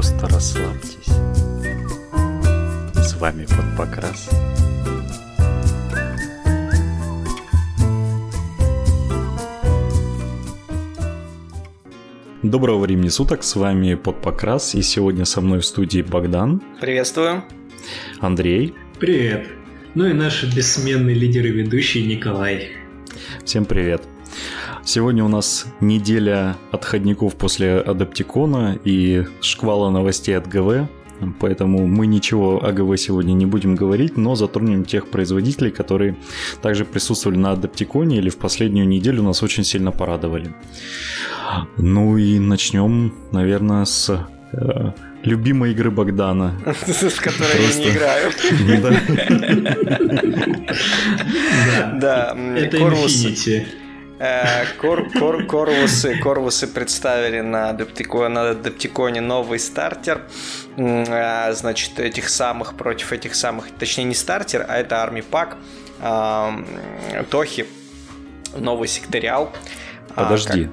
Просто расслабьтесь. С вами под покрас. Доброго времени суток, с вами под покрас, и сегодня со мной в студии Богдан. Приветствую. Андрей. Привет. Ну и наш бессменный лидер и ведущий Николай. Всем привет. Сегодня у нас неделя отходников после Адаптикона и шквала новостей от ГВ. Поэтому мы ничего о ГВ сегодня не будем говорить, но затронем тех производителей, которые также присутствовали на Адаптиконе или в последнюю неделю нас очень сильно порадовали. Ну и начнем, наверное, с э, любимой игры Богдана. С которой я не играю. Да. Это Infinity. Э, кор, кор, корвусы, корвусы представили на Адаптиконе новый стартер. Э, значит, этих самых против этих самых, точнее не стартер, а это армий пак. Тохи, новый секториал. А, Подожди,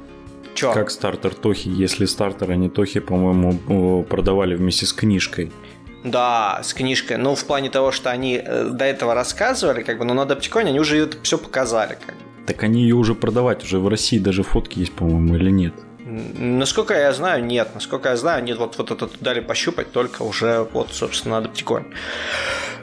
Чё? Как стартер Тохи, если стартер, они Тохи, по-моему, продавали вместе с книжкой. Да, с книжкой. Ну, в плане того, что они э, до этого рассказывали, как бы, но на Адаптиконе они уже это все показали. Как бы. Так они ее уже продавать, уже в России даже фотки есть, по-моему, или нет? Насколько я знаю, нет. Насколько я знаю, они вот, вот это дали пощупать только уже вот, собственно, на Адаптиконе.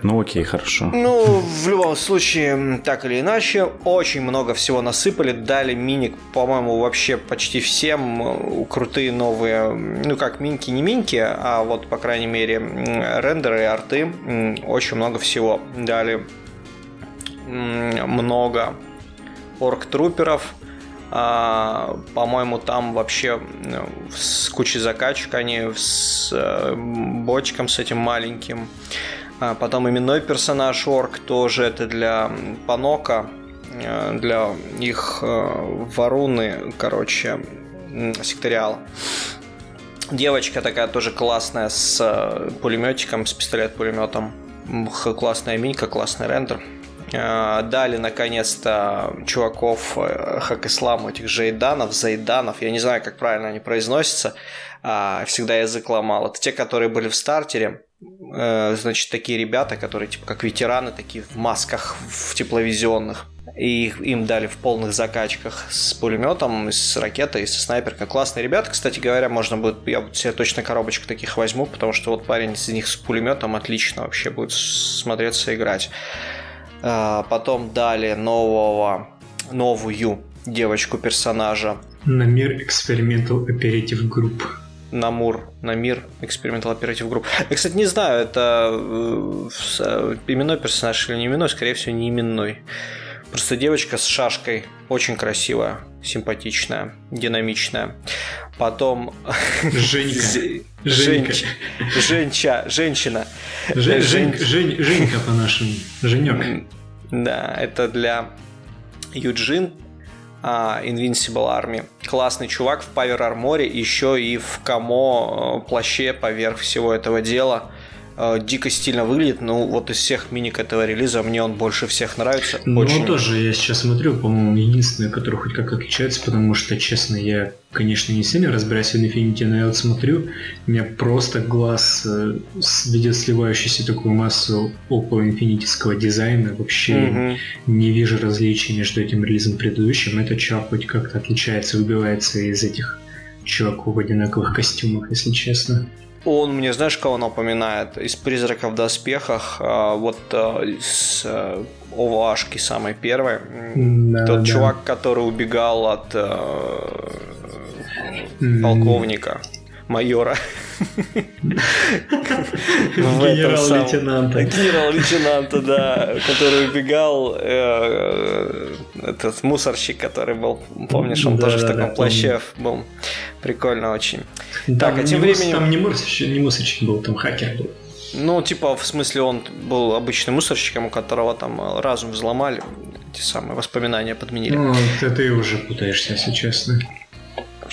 Ну окей, хорошо. Ну, в любом случае, так или иначе, очень много всего насыпали, дали миник, по-моему, вообще почти всем крутые новые, ну как минки, не минки, а вот, по крайней мере, рендеры и арты, очень много всего дали много орг-труперов. А, по-моему, там вообще с кучей закачек они с э, бочком с этим маленьким. А потом именной персонаж орк тоже это для Панока, э, для их э, варуны, короче, секториала. Девочка такая тоже классная с пулеметиком, с пистолет-пулеметом. Классная минька, классный рендер. Э, дали наконец-то чуваков э, хак исламу, этих жейданов, зайданов, я не знаю, как правильно они произносятся, а, всегда язык ломал. Это те, которые были в стартере, э, значит, такие ребята, которые типа как ветераны, такие в масках, в тепловизионных. И им дали в полных закачках с пулеметом, с ракетой, со снайперкой. Классные ребята, кстати говоря, можно будет, я себе точно коробочку таких возьму, потому что вот парень из них с пулеметом отлично вообще будет смотреться играть. А, потом дали нового, новую девочку персонажа. На мир Experimental Operative Group. Намур, на мир Experimental Operative Group. Я, кстати, не знаю, это э, э, именной персонаж или не именной, скорее всего, не именной. Просто девочка с шашкой, очень красивая, симпатичная, динамичная. Потом... Женька. Женька. Женча. Женщина. Жень, Жень, Жень, Женька по-нашему. Женек. Да, это для Юджин а, Invincible Army. Классный чувак в Power Armor, еще и в Камо э, плаще поверх всего этого дела – э, дико стильно выглядит. Ну, вот из всех миник этого релиза мне он больше всех нравится. Ну, Очень... тоже я сейчас смотрю, по-моему, единственный, который хоть как отличается, потому что, честно, я, конечно, не сильно разбираюсь в Infinity, но я вот смотрю, у меня просто глаз э, видит сливающуюся такую массу около инфинитиского дизайна. Вообще угу. не вижу различий между этим релизом и предыдущим. Этот чувак хоть как-то отличается, выбивается из этих чуваков в одинаковых костюмах, если честно. Он мне, знаешь, кого напоминает? Из «Призраков в доспехах», а, вот с э, ОВАшки самой первой. Да, Тот да. чувак, который убегал от э, полковника, майора. Генерал-лейтенанта. Генерал-лейтенанта, да, который убегал, э, этот мусорщик, который был, помнишь, он тоже в таком плаще был. Прикольно очень. Так, а тем временем... Там не мусорщик, не мусорщик был, там хакер был. Ну, типа, в смысле, он был обычным мусорщиком, у которого там разум взломали, эти самые воспоминания подменили. Ну, ты, ты уже путаешься, если честно.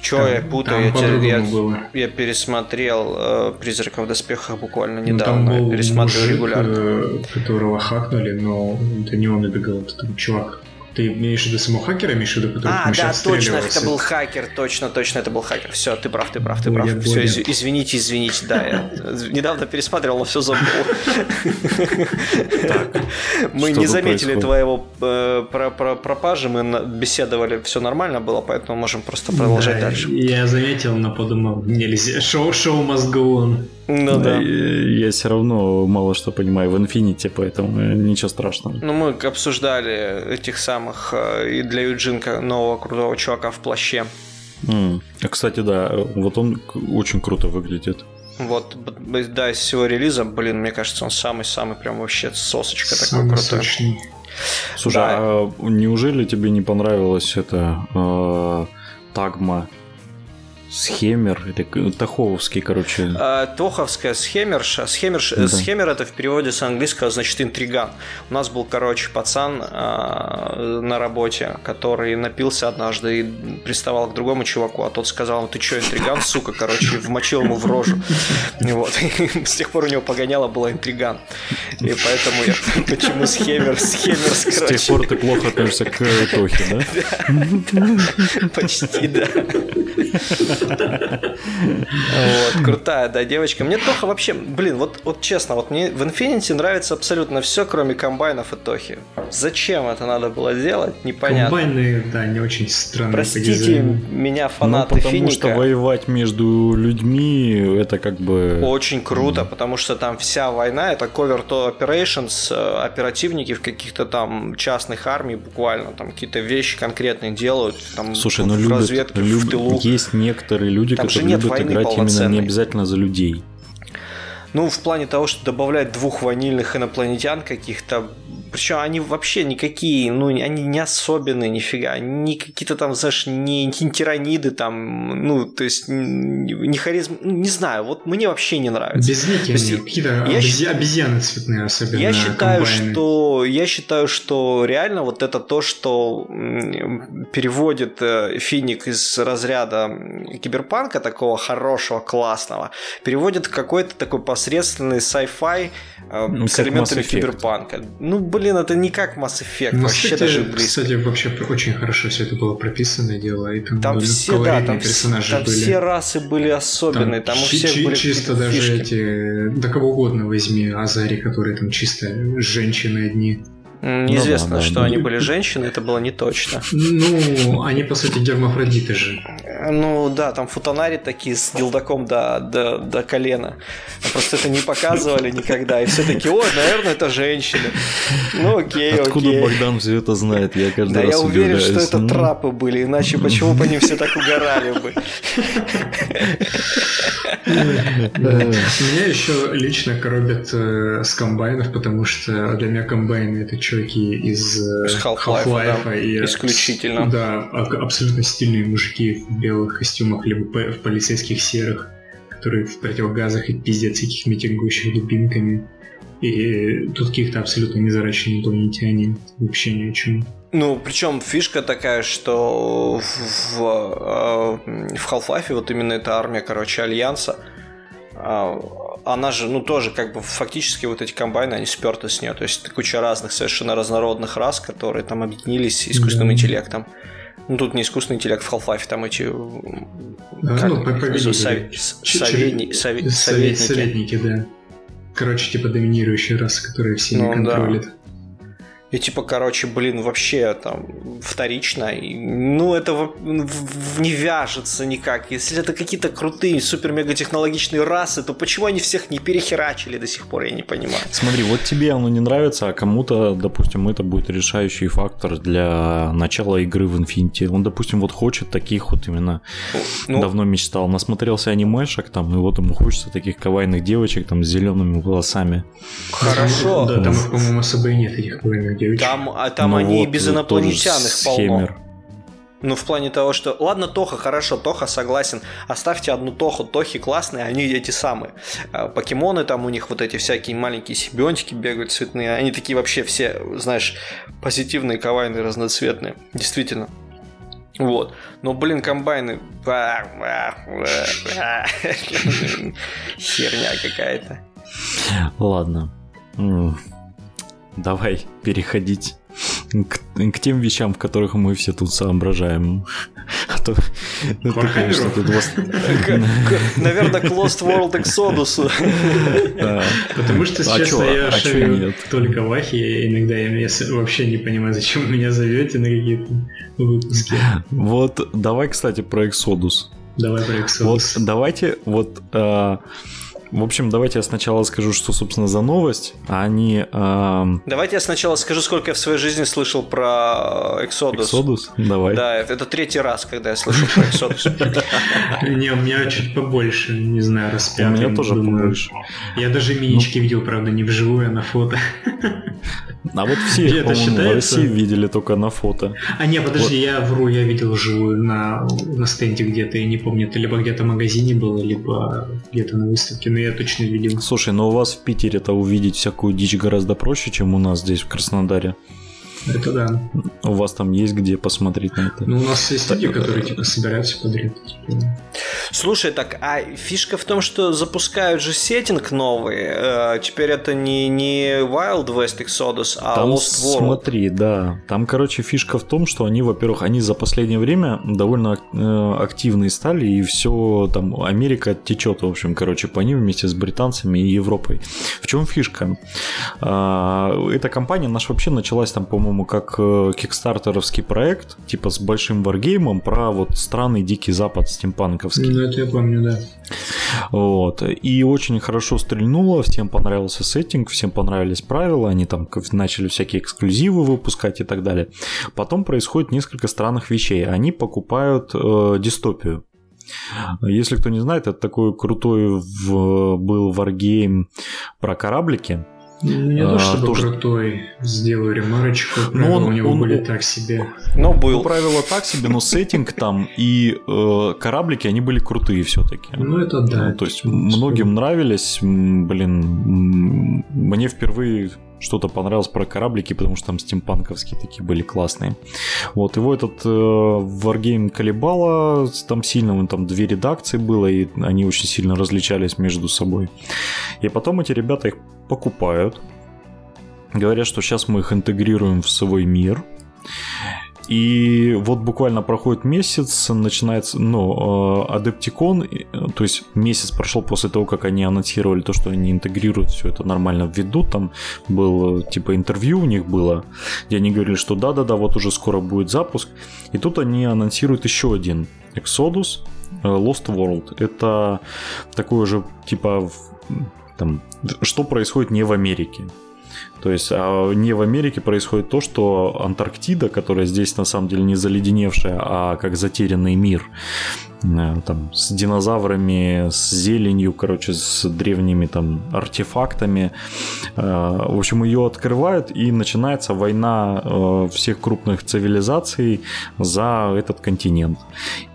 Че я путаю? Я, те, я, было. я пересмотрел э, «Призрака в доспехах» буквально ну, недавно. там был пересматриваю мужик, регулярно. Э, которого хакнули, но это не он убегал, это там чувак Ты имеешь в виду самого хакера, имеешь в виду, который А, да, точно, это был хакер, точно, точно, это был хакер. Все, ты прав, ты прав, ты прав. Все, из, извините, извините, да, я недавно пересматривал, но все забыл. Мы не заметили твоего э, пропажи, мы беседовали, все нормально было, поэтому можем просто продолжать дальше. Я заметил, но подумал, нельзя, шоу, шоу must go on. Ну да. Я все равно мало что понимаю в Infinity, поэтому ничего страшного. Ну мы обсуждали этих самых э, и для Юджинка нового крутого чувака в плаще. Mm. А, кстати, да, вот он очень круто выглядит. Вот, да, из всего релиза, блин, мне кажется, он самый-самый прям вообще сосочка самый такой крутой. Сочный. Слушай, да. а неужели тебе не понравилось это э, Тагма Схемер или Таховский, короче. А, Тоховская схемерша. Схемерш, да. Схемер это в переводе с английского значит интриган. У нас был, короче, пацан а, на работе, который напился однажды и приставал к другому чуваку, а тот сказал, ты что, интриган, сука, короче, вмочил ему в рожу. Вот. И с тех пор у него погоняло было интриган. И поэтому я почему схемер, схемер, короче. С тех пор ты плохо относишься к Тохе, да? Почти, да. Вот, крутая, да, девочка. Мне Тоха вообще, блин, вот, вот честно, вот мне в Infinity нравится абсолютно все, кроме комбайнов и Тохи. Зачем это надо было делать, непонятно. Комбайны, да, не очень странные Простите меня, фанаты ну, потому Финика. что воевать между людьми, это как бы... Очень круто, потому что там вся война, это cover to operations, э, оперативники в каких-то там частных армий буквально, там какие-то вещи конкретные делают, там Слушай, ну в любят, разведке, люб... в тылу. Есть некоторые некоторые люди, Там которые любят играть именно не обязательно за людей. Ну, в плане того, что добавлять двух ванильных инопланетян каких-то, причем они вообще никакие, ну, они не особенные нифига, они какие-то там, знаешь, не, не тираниды там, ну, то есть не харизм, ну, не знаю, вот мне вообще не нравится. Безликие они, какие-то я обези... обезьяны цветные особенно. Я считаю, комбайны. что, я считаю, что реально вот это то, что переводит э, Финик из разряда киберпанка такого хорошего, классного, переводит какой-то такой посредственный sci-fi э, ну, с элементами киберпанка. Ну, блин, это не как Mass Effect, ну, вообще кстати, даже близко. Кстати, вообще очень хорошо все это было прописанное дело, и там, там были все, да, там, персонажи там были. все расы были особенные, там, там у всех были чисто даже фишки. эти, да кого угодно возьми, Азари, которые там чисто женщины одни. Неизвестно, ну, да, что да. они были женщины, это было не точно. Ну, они, по сути, гермафродиты же. Ну, да, там футонари такие с дилдаком до, до, до колена. Просто это не показывали никогда. И все таки о, наверное, это женщины. Ну, окей, Откуда окей. Богдан все это знает? Я каждый да, раз я уверен, что это ну... трапы были, иначе почему бы они все так угорали бы? Меня еще лично коробят э, с комбайнов, потому что для меня комбайны это чуваки из э, Half-Life, да, и исключительно. Да, абсолютно стильные мужики в белых костюмах, либо в полицейских серых, которые в противогазах и пиздят всяких митингующих дубинками. И тут каких-то абсолютно незарачные инопланетяне, вообще ни о чем. Ну, причем фишка такая, что в, в, э, в Half-Life вот именно эта армия, короче, Альянса, а, она же, ну, тоже как бы фактически вот эти комбайны, они сперты с нее. То есть куча разных совершенно разнородных рас, которые там объединились искусственным mm-hmm. интеллектом. Ну, тут не искусственный интеллект в Half-Life, там эти... как, ну, победители. Советни, совет, советники. Советники, да. Короче, типа доминирующая раса, которая всеми ну, контролит. Да. И типа, короче, блин, вообще там вторично. И, ну, это не вяжется никак. Если это какие-то крутые, супер-мега-технологичные расы, то почему они всех не перехерачили до сих пор, я не понимаю. Смотри, вот тебе оно не нравится, а кому-то, допустим, это будет решающий фактор для начала игры в Infinity. Он, допустим, вот хочет таких вот именно ну, давно мечтал. Насмотрелся анимешек там, и вот ему хочется таких кавайных девочек там с зелеными волосами. Хорошо. Да, там, по-моему, особо и нет этих кавайных девочек. Там, а там ну они вот, без инопланетян их полно. Ну, в плане того, что... Ладно, Тоха, хорошо, Тоха согласен. Оставьте одну Тоху. Тохи классные, они эти самые. А, покемоны там у них вот эти всякие маленькие симбионтики бегают цветные. Они такие вообще все, знаешь, позитивные, кавайные, разноцветные. Действительно. Вот. Но, блин, комбайны... Херня какая-то. Ладно давай переходить к, к тем вещам, в которых мы все тут соображаем. А то, ну, ты, конечно, тут вас... Наверное, к Lost World Exodus. Потому что, а честно, я а шарю только в Ахе, иногда я вообще не понимаю, зачем вы меня зовете на какие-то выпуски. Вот, давай, кстати, про Exodus. Давай про Exodus. Вот, давайте, вот а, в общем, давайте я сначала скажу, что, собственно, за новость, а они... Э... Давайте я сначала скажу, сколько я в своей жизни слышал про Exodus. Exodus? Давай. Да, это третий раз, когда я слышал про Exodus. Не, у меня чуть побольше, не знаю, раз У меня тоже побольше. Я даже минички ну. видел, правда, не вживую, а на фото. А вот все их, по-моему, в России видели только на фото. А не, подожди, вот. я вру, я видел вживую на, на стенде где-то, я не помню, это либо где-то в магазине было, либо где-то на выставке, но я точно видел. Слушай, но у вас в Питере-то увидеть всякую дичь гораздо проще, чем у нас здесь в Краснодаре. Это да. У вас там есть где посмотреть на это? Ну, у нас есть люди, которые типа собирают все подряд. Типа. Слушай, так, а фишка в том, что запускают же сеттинг новый. Э, теперь это не, не Wild West Exodus, а там, Lost World. Смотри, да. Там, короче, фишка в том, что они, во-первых, они за последнее время довольно э, активные стали, и все там Америка течет, в общем, короче, по ним вместе с британцами и Европой. В чем фишка? А, эта компания наша вообще началась там, по-моему, по-моему, как э, кикстартеровский проект, типа с большим варгеймом про вот странный дикий запад стимпанковский. Ну, это я помню, да. Вот. И очень хорошо стрельнуло, всем понравился сеттинг, всем понравились правила, они там начали всякие эксклюзивы выпускать и так далее. Потом происходит несколько странных вещей. Они покупают э, дистопию. Если кто не знает, это такой крутой в, был варгейм про кораблики, не то чтобы тоже... крутой, сделаю ремарочку, но ну, он, у него он, были он, так себе. Но был. Ну, правила так себе, но сеттинг там и э, кораблики, они были крутые все-таки. Ну это да. Ну, то есть многим нравились, блин, мне впервые что-то понравилось про кораблики, потому что там стимпанковские такие были классные. Вот, его этот э, Wargame колебало, там сильно, там две редакции было, и они очень сильно различались между собой. И потом эти ребята их покупают, говорят, что сейчас мы их интегрируем в свой мир, и вот буквально проходит месяц, начинается, ну, Адептикон, то есть месяц прошел после того, как они анонсировали то, что они интегрируют все это нормально введут. Там был типа интервью у них было, где они говорили, что да-да-да, вот уже скоро будет запуск. И тут они анонсируют еще один Exodus э, Lost World. Это такой же типа там, что происходит не в Америке. То есть а не в Америке происходит то, что Антарктида, которая здесь на самом деле не заледеневшая, а как затерянный мир, э, там, с динозаврами, с зеленью, короче, с древними там артефактами. Э, в общем, ее открывают, и начинается война э, всех крупных цивилизаций за этот континент.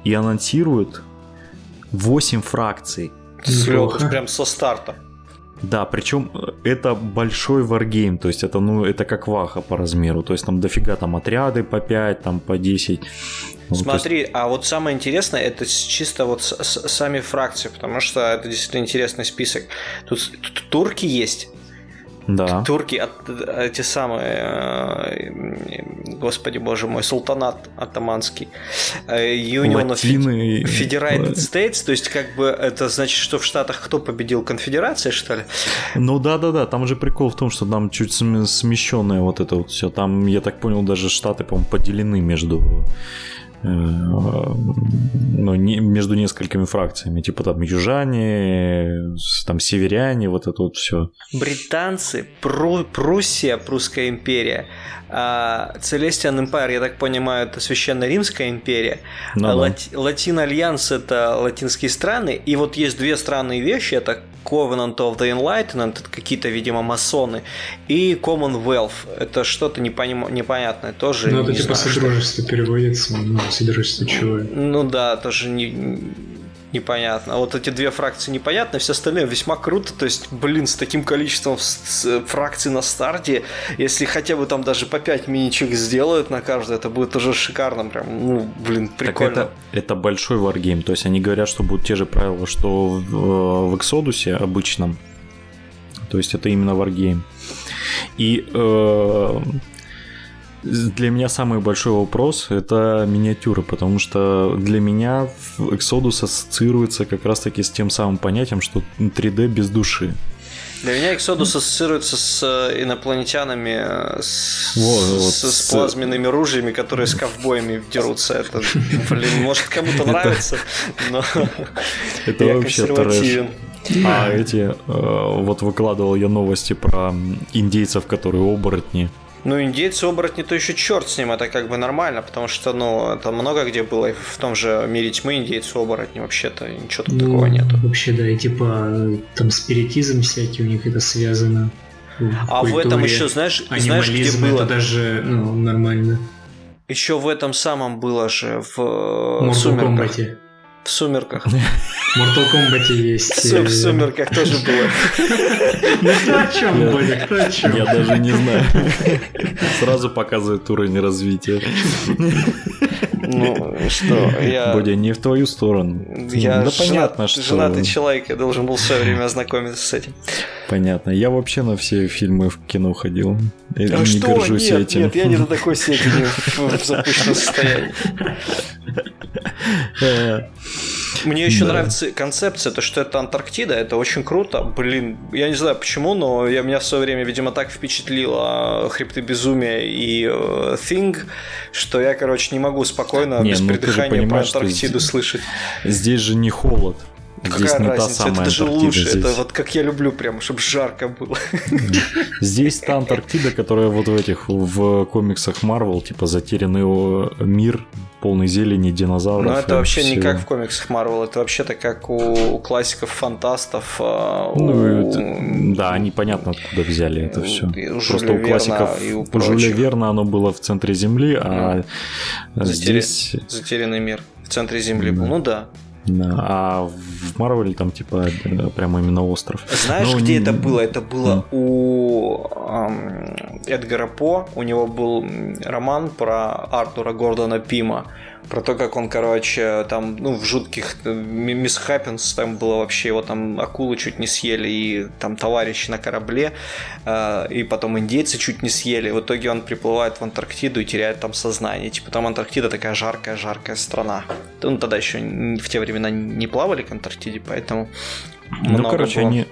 И анонсируют 8 фракций. Слёт, прям со старта. Да, причем э, это большой варгейм, то есть это, ну, это как ваха по размеру, то есть там дофига там отряды по 5, там по 10. Ну, Смотри, есть... а вот самое интересное, это чисто вот с, с, сами фракции, потому что это действительно интересный список. Тут, тут турки есть, да. Турки, от, эти самые, э, господи боже мой, султанат атаманский, э, Union Латины... of Federated States, то есть как бы это значит, что в Штатах кто победил, конфедерация, что ли? Ну да-да-да, там же прикол в том, что там чуть смещенное вот это вот все, там, я так понял, даже Штаты, по-моему, поделены между ну, не, между несколькими фракциями, типа там южане, там северяне, вот это вот все. Британцы, Пру, Пруссия, Прусская империя, а Celestian Empire, я так понимаю, это Священная Римская империя, ну, Lati, Latin Alliance это латинские страны, и вот есть две странные вещи, это Covenant of the Enlightenment, это какие-то, видимо, масоны, и Commonwealth, это что-то непоним... непонятное, тоже Ну, это типа знаю, Содружество что... переводится, ну, Содружество чего? Ну да, тоже не непонятно. А вот эти две фракции непонятны, все остальные весьма круто. То есть, блин, с таким количеством фракций на старте, если хотя бы там даже по 5 миничек сделают на каждую, это будет уже шикарно. Прям, ну, блин, прикольно. Так это, это большой варгейм. То есть они говорят, что будут те же правила, что в, в Exodus обычном. То есть это именно варгейм. И э, для меня самый большой вопрос это миниатюры, потому что для меня Exodus ассоциируется как раз-таки с тем самым понятием, что 3D без души. Для меня Exodus ассоциируется с э, инопланетянами, э, с, вот, вот, с, с плазменными ружьями, которые с ковбоями дерутся. Это, блин, может кому-то нравится, но это я вообще консервативен. А эти, э, вот выкладывал я новости про индейцев, которые оборотни. Ну, индейцы-оборотни, то еще черт с ним, это как бы нормально, потому что, ну, это много где было, в том же мире тьмы индейцы-оборотни, вообще-то ничего тут ну, такого нет. Вообще, да, и типа там спиритизм всякий у них это связано. В а культуре. в этом еще, знаешь, знаешь, где было? это даже ну, нормально. Еще в этом самом было же в Mortal Сумерках. Kombat. В сумерках. В Mortal Kombat есть. Все в сумерках тоже было. Ну кто о чем, Бодя, кто о чем? Я даже не знаю. Сразу показывает уровень развития. Ну, что, я... Бодя, не в твою сторону. Я да понятно, что... женатый человек, я должен был в свое время ознакомиться с этим. Понятно. Я вообще на все фильмы в кино ходил. И а не что? горжусь нет, этим. Нет, я не до такой степени в запущенном состоянии. Мне еще да. нравится концепция, то, что это Антарктида, это очень круто. Блин, я не знаю почему, но я, меня в свое время, видимо, так впечатлило Хребты Безумия и э, Thing, что я, короче, не могу спокойно, не, без ну, придыхания про Антарктиду здесь, слышать. Здесь же не холод. Здесь Какая не разница? та самая это даже Антарктида. лучше. Здесь... Это вот как я люблю, прям, чтобы жарко было. Здесь та Антарктида, которая вот в этих в комиксах Марвел, типа затерянный мир, полный зелени, динозавров. Ну, это вообще всего. не как в комиксах Марвел, это вообще-то как у, у классиков фантастов. А, ну, у... это, да, они понятно откуда взяли это все. Просто у классиков и у, у Жюля Верна оно было в центре Земли, а mm. здесь... Затерянный мир в центре Земли был. Ну да, да. А в Марвеле там типа прямо именно остров. Знаешь, Но где не... это было? Это было mm. у эм, Эдгара По. У него был роман про Артура Гордона Пима про то, как он, короче, там, ну, в жутких э, Мисс Хэппинс, там было вообще, его там акулы чуть не съели, и там товарищи на корабле, э, и потом индейцы чуть не съели. В итоге он приплывает в Антарктиду и теряет там сознание. Типа там Антарктида такая жаркая-жаркая страна. Ну, тогда еще в те времена не плавали к Антарктиде, поэтому ну, короче, было. они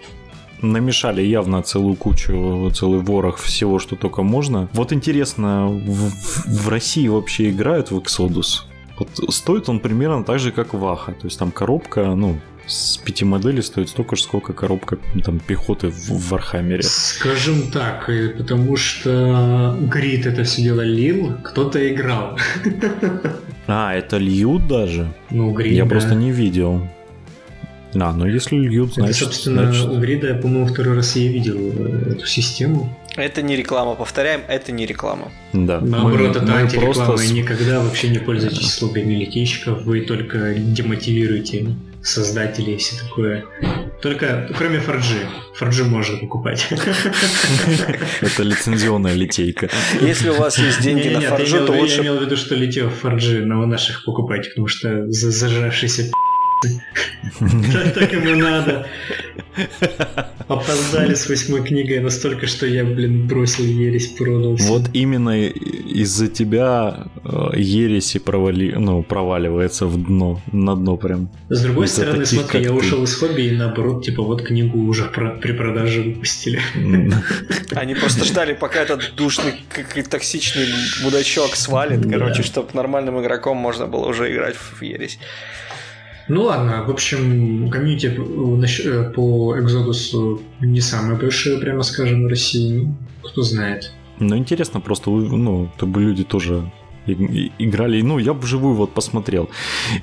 намешали явно целую кучу, целый ворох всего, что только можно. Вот интересно, в, в России вообще играют в Exodus? Вот стоит он примерно так же, как Ваха. То есть там коробка, ну, с пяти моделей стоит столько же, сколько коробка там, пехоты в, в Вархаммере. Скажем так, э, потому что Грит это все дело лил, кто-то играл. А, это льют даже? Ну, Грит, Я да. просто не видел. А, ну если льют, значит... Это, собственно, значит... у Грида, я, по-моему, второй раз я видел э, эту систему. Это не реклама, повторяем, это не реклама. Да. Наоборот, мы, это мы антиреклама, просто... и никогда вообще не пользуйтесь услугами летейщиков, вы только демотивируете создателей и все такое. Только, кроме Форджи. Форджи можно покупать. Это лицензионная литейка. Если у вас есть деньги на Форджи, то лучше... Я имел в виду, что литье Форджи, но наших покупайте, потому что зажравшийся так ему надо. Опоздали с восьмой книгой настолько, что я, блин, бросил ересь, продал. Вот именно из-за тебя э, ереси провали... ну, проваливается в дно, на дно прям. С другой стороны, смотри, я ушел из хобби и наоборот, типа, вот книгу уже при продаже выпустили. Они просто ждали, пока этот душный, токсичный мудачок свалит, короче, чтобы нормальным игроком можно было уже играть в ересь. Ну ладно, в общем, комьюнити э, по Exodus не самое большое, прямо скажем, в России. Кто знает. Ну, интересно просто, ну, чтобы люди тоже играли. Ну, я бы вживую вот посмотрел.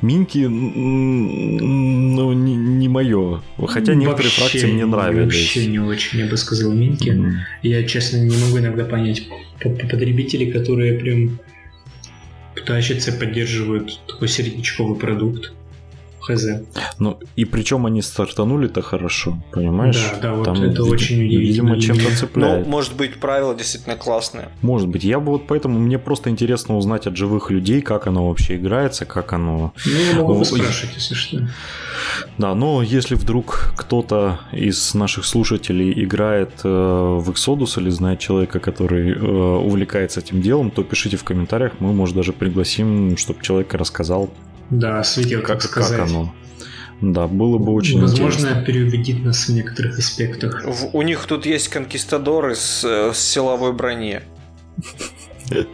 Минки, ну, не, не мое. Хотя некоторые вообще, фракции мне нравились. Вообще не очень, я бы сказал, Минки. Mm. Я, честно, не могу иногда понять потребителей, которые прям тащатся, поддерживают такой середнячковый продукт. Хз. Ну, и причем они стартанули-то хорошо, понимаешь? Да, да, вот Там, это очень Видимо, чем-то цепляет. Ну, может быть, правила действительно классные. Может быть. Я бы вот поэтому, мне просто интересно узнать от живых людей, как оно вообще играется, как оно... Ну, я могу спрашивать, если что. Да, но если вдруг кто-то из наших слушателей играет э, в Exodus или знает человека, который э, увлекается этим делом, то пишите в комментариях, мы, может, даже пригласим, чтобы человек рассказал. Да, светил, как, сказать. Как оно. Да, было бы очень Возможно, интересно. переубедить нас в некоторых аспектах. В, у них тут есть конкистадоры с, с силовой брони.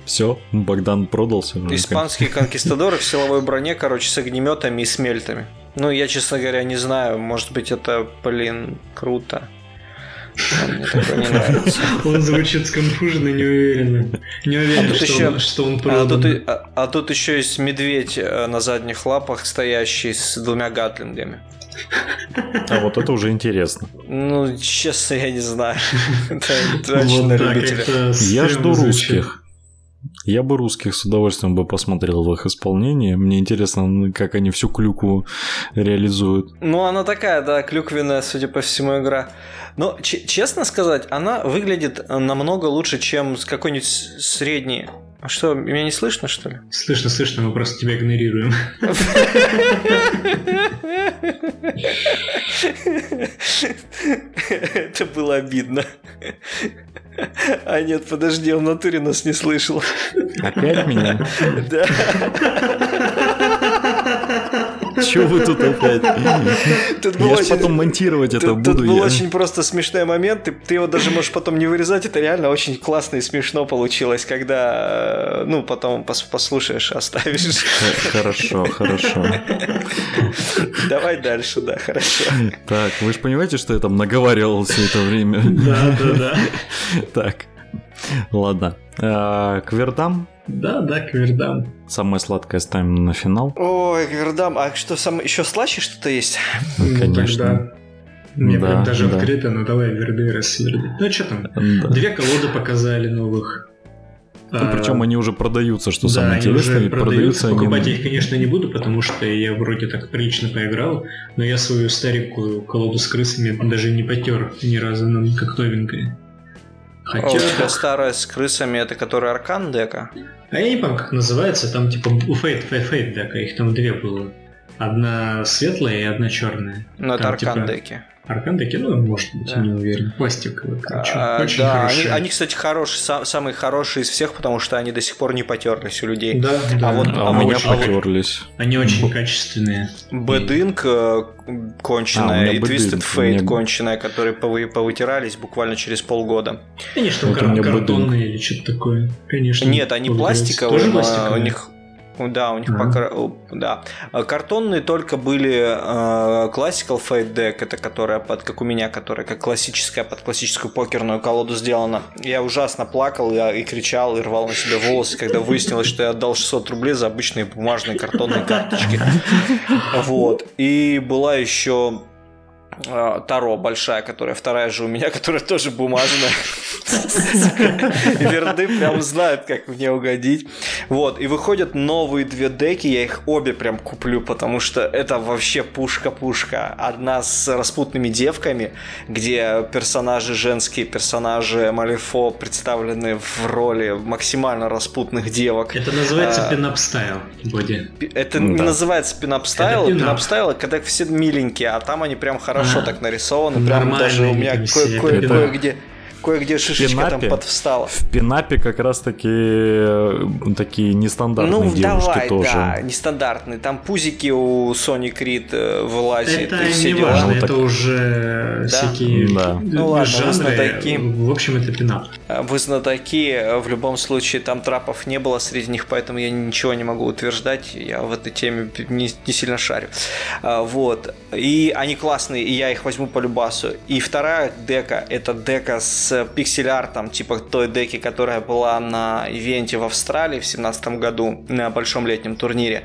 Все, Богдан продался. Испанские конкистадоры в силовой броне, короче, с огнеметами и смельтами. Ну, я, честно говоря, не знаю. Может быть, это, блин, круто. Он звучит сконфуженно, неуверенно. Не уверен, а что, еще, он, что он продан. А тут, а, а тут еще есть медведь э, на задних лапах, стоящий с двумя гатлингами. А вот это уже интересно. Ну, честно, я не знаю. Это очень на любителя. Я жду русских. Я бы русских с удовольствием бы посмотрел в их исполнении. Мне интересно, как они всю клюку реализуют. Ну, она такая, да, клюквенная, судя по всему, игра. Но, честно сказать, она выглядит намного лучше, чем какой-нибудь средний а что, меня не слышно, что ли? Слышно, слышно, мы просто тебя игнорируем. Это было обидно. А нет, подожди, он в натуре нас не слышал. Опять меня? Да. Чего вы тут опять? Тут я очень... потом монтировать это тут, буду. Тут был я. очень просто смешной момент. Ты, ты его даже можешь потом не вырезать. Это реально очень классно и смешно получилось, когда ну потом пос послушаешь, оставишь. Хорошо, хорошо. Давай дальше, да, хорошо. Так, вы же понимаете, что я там наговаривал все это время? Да, да, да. Так, ладно. А, к вердам да, да, квердам. Самое сладкое ставим на финал. Ой, квердам. А что, сам... еще слаще что-то есть? Ну, конечно. Мне да, даже да. открыто, но давай верды расверды. Ну что там? Да. Две колоды показали новых. Ну, а, причем они уже продаются, что да, самое интересное. Уже продаются. Покупать они... их, конечно, не буду, потому что я вроде так прилично поиграл, но я свою старенькую колоду с крысами даже не потер ни разу, ну, как новенькая. Хотя... О, у тебя старая с крысами, это которая Аркан дека? А я не помню, как называется, там типа у Фейт, Фейт, Фейт дека, их там две было. Одна светлая и одна черная. Ну, это Аркан типа... деки. Аркандеки, ну, может быть, да. не уверен. Пластиковые, короче. А, очень да, хорошие. Они, они, кстати, хорошие, сам, самые хорошие из всех, потому что они до сих пор не потерлись у людей. Да, да. А, вот, а, а у меня очень, потерлись. Они очень качественные. Бэдинг э, конченая а, и Twisted Fate меня... конченая, которые повы, повытирались буквально через полгода. Конечно, вот кар- картонные или что-то такое. Конечно. Нет, они пластиковые, Тоже пластиковые? у них да, у них mm-hmm. пока... Да. Картонные только были э, Classical Fate Deck, это которая под, как у меня, которая как классическая, под классическую покерную колоду сделана. Я ужасно плакал я и кричал, и рвал на себе волосы, когда выяснилось, что я отдал 600 рублей за обычные бумажные картонные карточки. Вот. И была еще а, Таро большая, которая вторая же у меня, которая тоже бумажная. Верды прям знают, как мне угодить. Вот, и выходят новые две деки, я их обе прям куплю, потому что это вообще пушка-пушка. Одна с распутными девками, где персонажи, женские персонажи Малифо представлены в роли максимально распутных девок. Это называется пинап стайл, Боди. Это не называется пинап стайл. Пинап стайл, когда все миленькие, а там они прям хорошо хорошо так нарисованы. Прям даже у меня кое-где кое-где шишечка там подвстала. В пинапе как раз таки э, такие нестандартные ну, девушки давай, тоже. да, нестандартные. Там пузики у Сони Крид э, вылазят. Это не дела. важно, это так... уже да? всякие да. ну, ладно, жанры. Вы знатоки. В общем, это пинап. Вы знатоки. В любом случае, там трапов не было среди них, поэтому я ничего не могу утверждать. Я в этой теме не, не сильно шарю. Вот. И они классные, и я их возьму по любасу. И вторая дека, это дека с пиксель-артом, типа той деки, которая была на ивенте в Австралии в 2017 году на большом летнем турнире.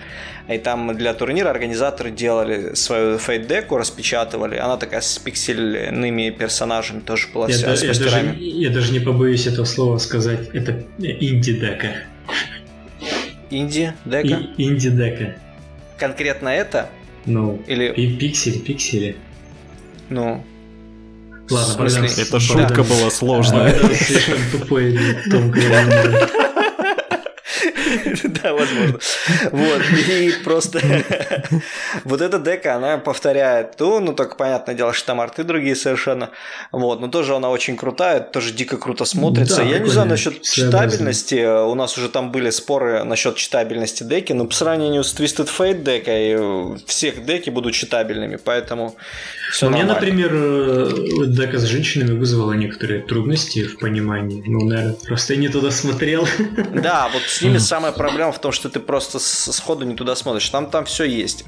И там для турнира организаторы делали свою фейт-деку, распечатывали. Она такая с пиксельными персонажами тоже была я, да, с я, даже, я даже не побоюсь этого слова сказать. Это инди-дека. Инди-дека? Инди-дека. Конкретно это Ну, Или... пи- пиксель, пиксели. Ну, Ладно, смысле? Это шутка была сложная. Слишком тупой юмора. Да, возможно. Вот, и просто вот эта дека, она повторяет ту, ну, только понятное дело, что там арты другие совершенно. Вот, но тоже она очень крутая, тоже дико круто смотрится. Я не знаю насчет читабельности, у нас уже там были споры насчет читабельности деки, но по сравнению с Twisted Fate декой, э, всех деки будут читабельными, поэтому все У меня, например, э, дека с женщинами вызвала некоторые трудности в понимании. Ну, наверное, просто я не туда смотрел. Да, вот с ними самая проблема в том, что ты просто сходу не туда смотришь. Там там все есть.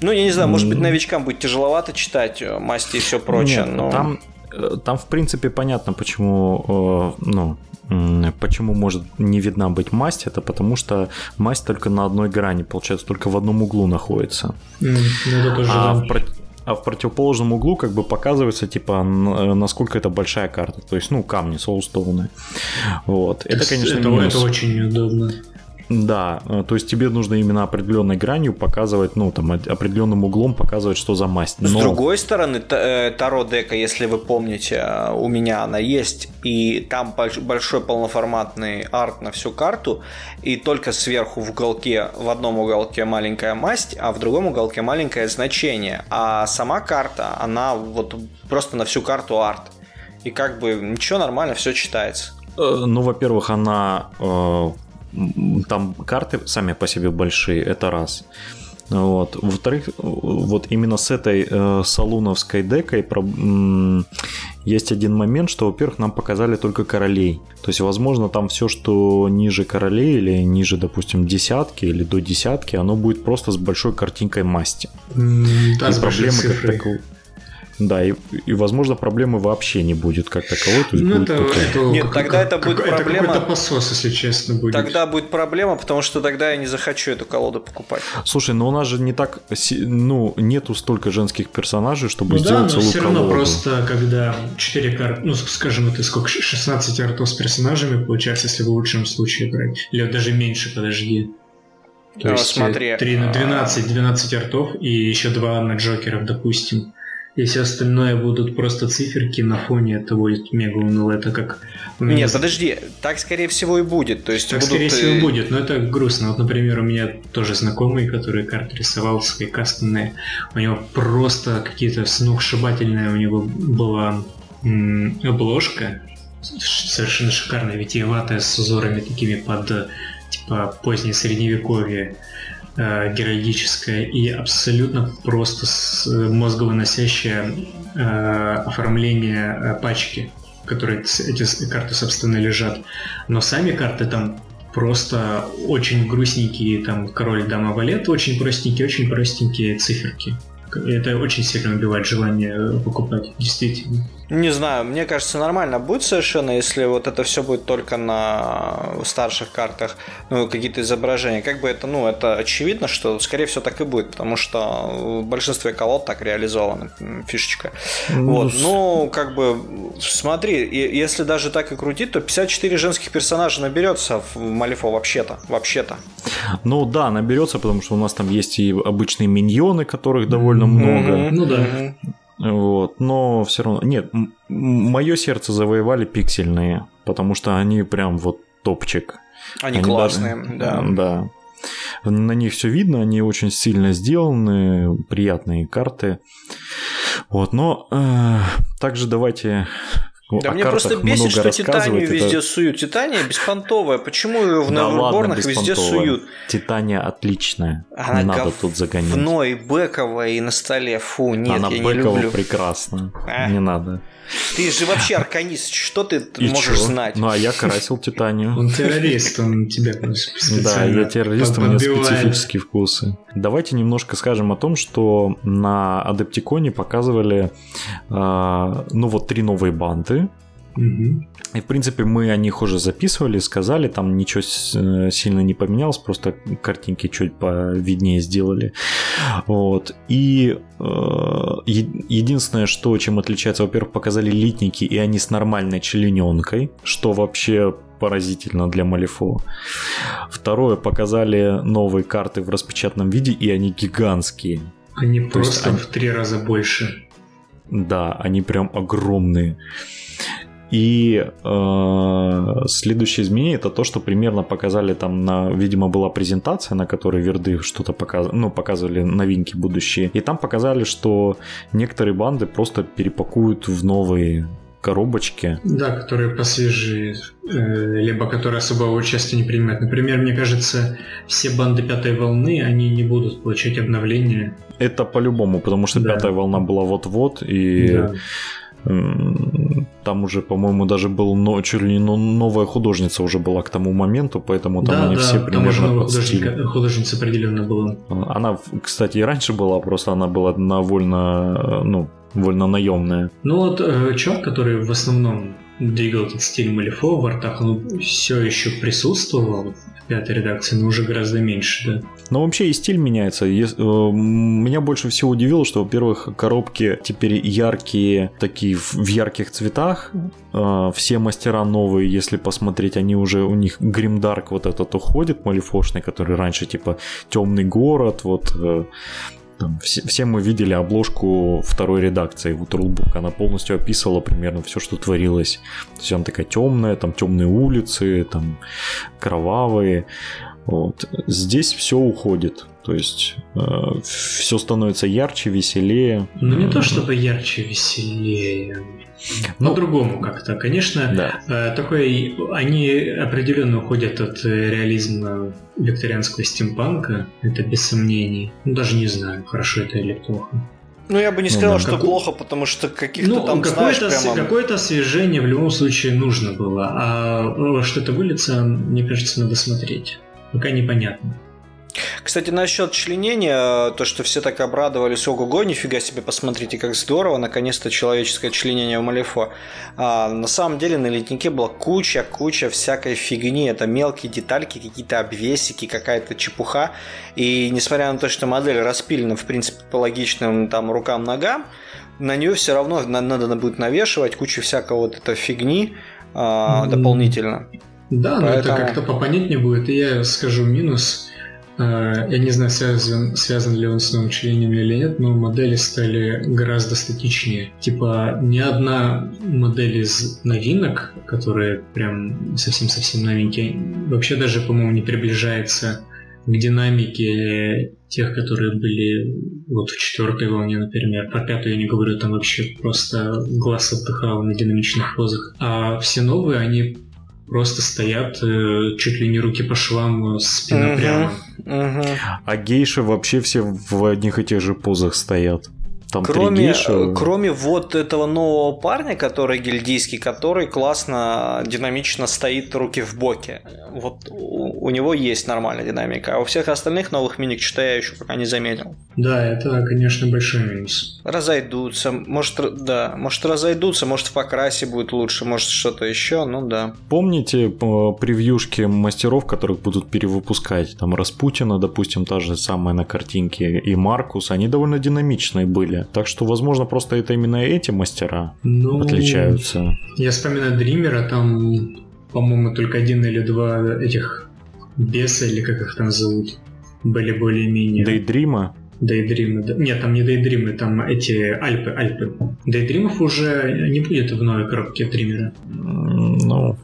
Ну, я не знаю, может быть, новичкам будет тяжеловато читать э, масти и все прочее, Нет, но... там, э, там, в принципе, понятно, почему, э, ну, почему может не видна быть масть, это потому что масть только на одной грани, получается, только в одном углу находится. Ну, это тоже, А в, прот- а в противоположном углу как бы показывается, типа, насколько это большая карта. То есть, ну, камни, соустоуны. Вот. Это, конечно, это, минус. это очень неудобно. Да, э, то есть тебе нужно именно определенной гранью показывать, ну, там, определенным углом показывать, что за масть. С Но- другой стороны, э, Таро дека, если вы помните, э, у меня она есть, и там больш- большой полноформатный арт на всю карту, и только сверху в уголке, в одном уголке маленькая масть, а в другом уголке маленькое значение. А сама карта, она вот просто на всю карту арт. И как бы ничего, нормально, все читается. Ну, во-первых, она... Там карты сами по себе большие, это раз. Вот. Во-вторых, вот именно с этой э, салуновской декой про- м, есть один момент, что, во-первых, нам показали только королей. То есть, возможно, там все, что ниже королей или ниже, допустим, десятки или до десятки, оно будет просто с большой картинкой масти. Да, и проблемы как таковой. Да, и, и, возможно, проблемы вообще не будет как таковой. То есть Ну, будет это, только- это Нет, как- тогда это как- будет это проблема- какой-то посос, если честно, будет. Тогда будет проблема, потому что тогда я не захочу эту колоду покупать. Слушай, но у нас же не так, ну, нету столько женских персонажей, чтобы Ну да, сделать но целую все равно колоду. просто, когда 4 карты, ну, скажем, это сколько, 16 артов с персонажами получается, если в лучшем случае брать. Или даже меньше, подожди. То Ну, есть смотри, 3 на а, 12, 12 артов и еще 2 на Джокеров, допустим. И все остальное будут просто циферки на фоне, это будет мега уныло. Это как... Нет, подожди, так скорее всего и будет. То есть Так, будут, скорее э, всего, будет, но это грустно. Вот, например, у меня тоже знакомый, который карты рисовал свои кастомные. У него просто какие-то сногсшибательная у него была обложка. Совершенно шикарная, витиеватая, с узорами такими под типа позднее средневековье э, геральдическое и абсолютно просто с, э, мозговыносящее э, оформление э, пачки, в которой эти карты, собственно, лежат. Но сами карты там просто очень грустненькие, там король, дама, валет, очень простенькие, очень простенькие циферки. Это очень сильно убивает желание э, покупать, действительно. Не знаю, мне кажется, нормально будет совершенно, если вот это все будет только на старших картах, ну, какие-то изображения. Как бы это, ну, это очевидно, что, скорее всего, так и будет, потому что в большинстве колод так реализована фишечка. Ну, Вот, ну, как бы, смотри, если даже так и крутить, то 54 женских персонажа наберется в Малифо вообще-то, вообще-то. Ну да, наберется, потому что у нас там есть и обычные миньоны, которых довольно много. Мгм, Ну да. мгм. Вот, но все равно. Нет, мое сердце завоевали пиксельные, потому что они прям вот топчик. Они, Они классные, даже- да. Да. На них все видно, они очень сильно сделаны, приятные карты. Вот, но э, также давайте Да о мне просто бесит, что. Титанию Это- везде суют. Титания беспонтовая. Почему ее в Да ладно, Неверборнах везде суют? Титания отличная. Она не надо тут загонять. говно и бэковая, и на столе. Фу, нет, Она я не бэкова люблю. прекрасна. А. Не надо. Ты же вообще арканист. Что ты И можешь чё? знать? Ну, а я красил Титанию. Он террорист, он тебя Да, я террорист, у меня специфические вкусы. Давайте немножко скажем о том, что на Адептиконе показывали, а, ну вот три новые банды. Угу. И, в принципе, мы о них уже записывали, сказали, там ничего э, сильно не поменялось, просто картинки чуть повиднее сделали. Вот. И э, единственное, что чем отличается, во-первых, показали литники, и они с нормальной члененкой, что вообще поразительно для Малифо. Второе, показали новые карты в распечатанном виде, и они гигантские. Они То просто они... в три раза больше. Да, они прям огромные. И э, следующее изменение это то, что примерно показали там на, видимо, была презентация, на которой Верды что-то показывали, ну, показывали новинки будущие. И там показали, что некоторые банды просто перепакуют в новые коробочки. Да, которые посвежее, э, либо которые особого участия не принимают. Например, мне кажется, все банды пятой волны, они не будут получать обновления. Это по-любому, потому что да. пятая волна была вот-вот, и да. Там уже, по-моему, даже был но, чуть ли не новая художница уже была к тому моменту, поэтому там да, они да, все примерно там уже художник, художница определенно была. Она, кстати, и раньше была, просто она была на вольно, ну, вольно наемная. Ну вот э, чувак, который в основном двигал Малифо в артах, он все еще присутствовал в пятой редакции, но уже гораздо меньше, да. Но вообще и стиль меняется. Э, меня больше всего удивило, что, во-первых, коробки теперь яркие, такие в ярких цветах. Э, все мастера новые, если посмотреть, они уже, у них гримдарк вот этот уходит, малифошный, который раньше типа темный город, вот э, там, все, все мы видели обложку второй редакции вот Rulebook. Она полностью описывала примерно все, что творилось. То есть она такая темная, там темные улицы, там кровавые. Вот. Здесь все уходит. То есть э, все становится ярче, веселее. Ну не то чтобы ярче, веселее. Ну, По-другому как-то. Конечно, да. э, такой, они определенно уходят от э, реализма викторианского стимпанка, это без сомнений. Ну, даже не знаю, хорошо это или плохо. Ну, я бы не сказал, ну, да. что как... плохо, потому что каких-то ну, там, какое-то, знаешь, прямо... какое-то освежение в любом случае нужно было. А что это выльется, мне кажется, надо смотреть. Пока непонятно. Кстати, насчет членения, то, что все так обрадовались, ого-го, нифига себе, посмотрите, как здорово, наконец-то человеческое членение в Малифо. А, на самом деле на литнике была куча-куча всякой фигни, это мелкие детальки, какие-то обвесики, какая-то чепуха, и несмотря на то, что модель распилена, в принципе, по логичным там рукам-ногам, на нее все равно надо будет навешивать кучу всякого вот этой фигни а, дополнительно. Да, Поэтому... но это как-то попонятнее будет, и я скажу минус – я не знаю, связан, связан ли он с членем или нет, но модели стали гораздо статичнее. Типа, ни одна модель из новинок, которые прям совсем-совсем новенькие, вообще даже, по-моему, не приближается к динамике тех, которые были вот в четвертой волне, например. Про пятую я не говорю, там вообще просто глаз отдыхал на динамичных позах. А все новые, они просто стоят э, чуть ли не руки по швам, э, спина угу, прямо. Угу. А гейши вообще все в одних и тех же позах стоят. Там кроме, кроме вот этого нового парня, который гильдийский, который классно, динамично стоит руки в боке. Вот у, у него есть нормальная динамика. А у всех остальных новых миник что я еще пока не заметил. Да, это, конечно, большой минус. Разойдутся. Может, да, может разойдутся, может в покрасе будет лучше, может что-то еще, ну да. Помните превьюшки мастеров, которых будут перевыпускать? Там Распутина, допустим, та же самая на картинке, и Маркус, они довольно динамичные были. Так что, возможно, просто это именно эти мастера ну, отличаются. Я вспоминаю Дримера, там, по-моему, только один или два этих беса, или как их там зовут, были более-менее. Дейдрима? Дейдримы. Нет, там не Дейдримы, там эти Альпы, Альпы. Дейдримов уже не будет в новой коробке Дримера. Ну,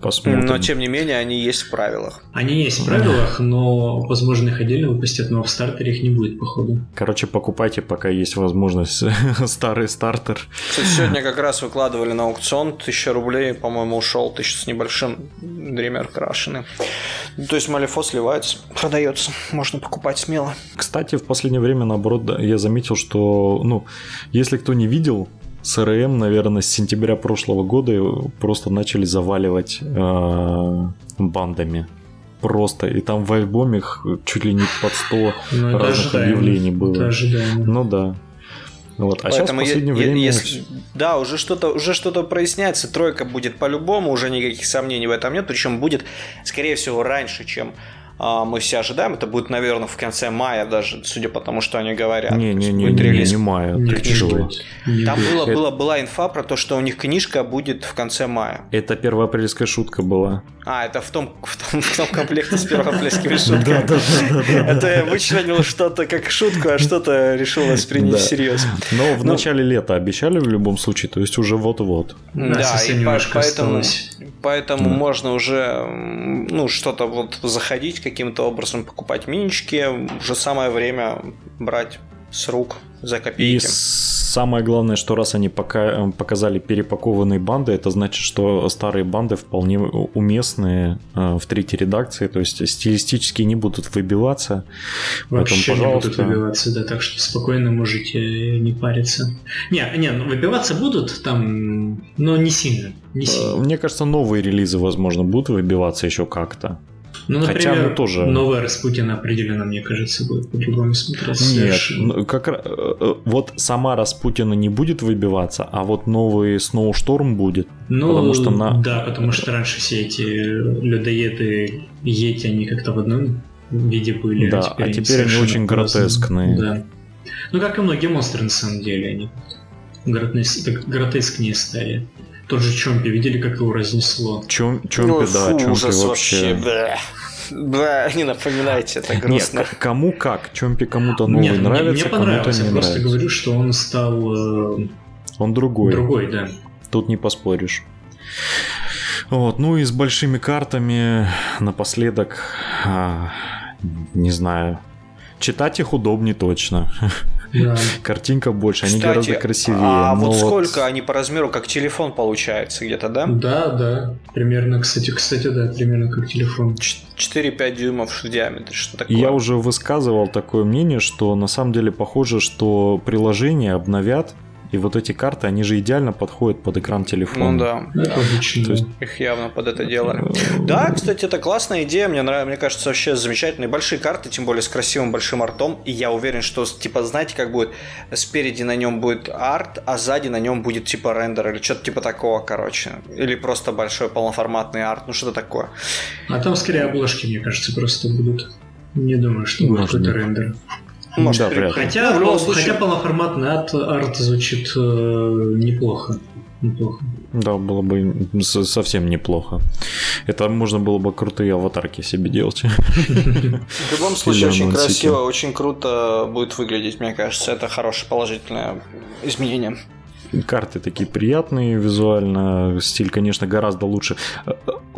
посмотрим. Но, тем не менее, они есть в правилах. Они есть в правилах, но, возможно, их отдельно выпустят, но в стартере их не будет, походу. Короче, покупайте, пока есть возможность, старый стартер. Кстати, сегодня как раз выкладывали на аукцион, 1000 рублей, по-моему, ушел, тысяч с небольшим, Дример крашеный. То есть Малифо сливается, продается, можно покупать смело. Кстати, в последнее время, наоборот, я заметил, что, ну, если кто не видел, СРМ, наверное, с сентября прошлого года просто начали заваливать э, бандами. Просто. И там в альбоме чуть ли не под 100 ну, разных ожидаемо. объявлений было. Это ожидаемо. Ну да. Вот. А сейчас в последнее е- время... если- да, уже что-то уже что-то проясняется. Тройка будет по-любому, уже никаких сомнений в этом нет. Причем будет, скорее всего, раньше, чем мы все ожидаем. Это будет, наверное, в конце мая даже, судя по тому, что они говорят. Есть Не-не-не, будет не, релиз. не мая. Не ты чего? Не Там было, Это- было, была инфа про то, что у них книжка будет в конце мая. Это первоапрельская шутка была. А, это в том, в том, в том комплекте с первоапрельскими шутками. Это я вычленил что-то как шутку, а что-то решил воспринять всерьез. Но в Ну- начале лета обещали в любом случае, то есть уже вот-вот. Да, и поэтому. Поэтому Да. можно уже ну, что-то вот заходить каким-то образом, покупать минички. Уже самое время брать с рук за И копейки. самое главное, что раз они пока показали перепакованные банды, это значит, что старые банды вполне уместные э, в третьей редакции, то есть стилистически не будут выбиваться. Вообще Поэтому, не будут пожалуйста. выбиваться, да, так что спокойно можете не париться. Не, не, ну, выбиваться будут там, но не сильно. Не Э, сильно. Мне кажется, новые релизы, возможно, будут выбиваться еще как-то. Ну, хотя, например, ну, тоже- новая Распутина определенно, мне кажется, будет по-другому смотреться. Нет, совершенно. ну, как э, э, вот сама Распутина не будет выбиваться, а вот новый Сноушторм будет. Ну, потому что на- да, потому что раньше все эти людоеды, ети, они как-то в одном виде были. Да, а теперь они совершенно очень по-разному. гротескные. Да. Ну, как и многие монстры, на самом деле, они гротескнее стали. Тот же Чомпи, видели, как его разнесло? Чем, Чомпи, Ой, да, фу, Чомпи ужас вообще. бля. Бля, не напоминайте, это Нет, грустно. к- кому как. Чомпи кому-то новый Нет, мне- нравится, мне кому-то понравился, не я просто нравится. говорю, что он стал э, Он другой. другой, да. Тут не поспоришь. Вот, ну и с большими картами напоследок, а, не знаю, читать их удобнее точно. Да. Картинка больше, они гораздо красивее. А но вот сколько они по размеру, как телефон получается где-то, да? да, да, примерно, кстати, кстати, да, примерно как телефон. Ч- 4-5 дюймов в диаметре, что такое? Я уже высказывал такое мнение, что на самом деле похоже, что приложение обновят, и вот эти карты, они же идеально подходят под экран телефона. Ну да. То есть- их явно под это делали. Да, кстати, это классная идея, мне нравится, мне кажется, вообще замечательные большие карты, тем более с красивым большим артом, и я уверен, что, типа, знаете, как будет, спереди на нем будет арт, а сзади на нем будет, типа, рендер или что-то типа такого, короче, или просто большой полноформатный арт, ну что-то такое. А там скорее обложки, мне кажется, просто будут. Не думаю, что будет какой-то рендер. Может, да, вряд ли. Хотя, Ну, в любом пол- случае- хотя полноформатный арт, арт звучит э, неплохо. Неплохо. Да, было бы совсем неплохо. Это можно было бы крутые аватарки себе делать. В любом случае, очень красиво, очень круто будет выглядеть, мне кажется. Это хорошее положительное изменение. Карты такие приятные визуально, стиль, конечно, гораздо лучше. Э,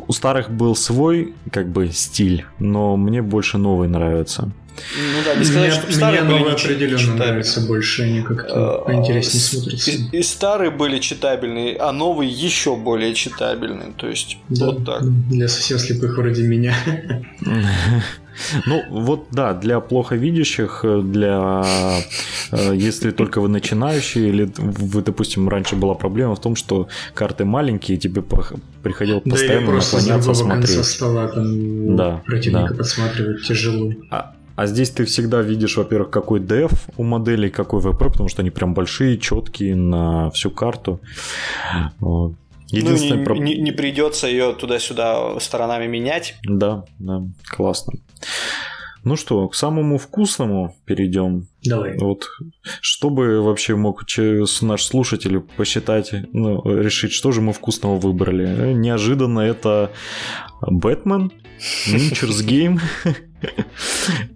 У старых был свой, как бы, стиль, но мне больше новый нравится. Ну да, не сказать, Мне, что старые мне были новые определенно читабельные. нравятся больше, они как-то Э, поинтереснее смотрятся. И, и старые были читабельные, а новые еще более читабельные. То есть, Да, вот так. Для совсем слепых вроде меня. Ну, вот да, для плохо видящих, для э, если только вы начинающие, или вы, допустим, раньше была проблема в том, что карты маленькие, и тебе приходилось Да постоянно с наклоняться, другого конца смотреть. стола там Да, противника да. подсматривать тяжело. А, а здесь ты всегда видишь, во-первых, какой деф у моделей, какой ВП, потому что они прям большие, четкие на всю карту. Вот. Ну, Единственное, не, про- не- не придется ее туда-сюда сторонами менять. Да, да, классно. Ну что, к самому вкусному перейдем. Давай. Вот, чтобы вообще мог наш слушатель посчитать, ну, решить, что же мы вкусного выбрали. Э, Неожиданно это Бэтмен, Ninjas Game.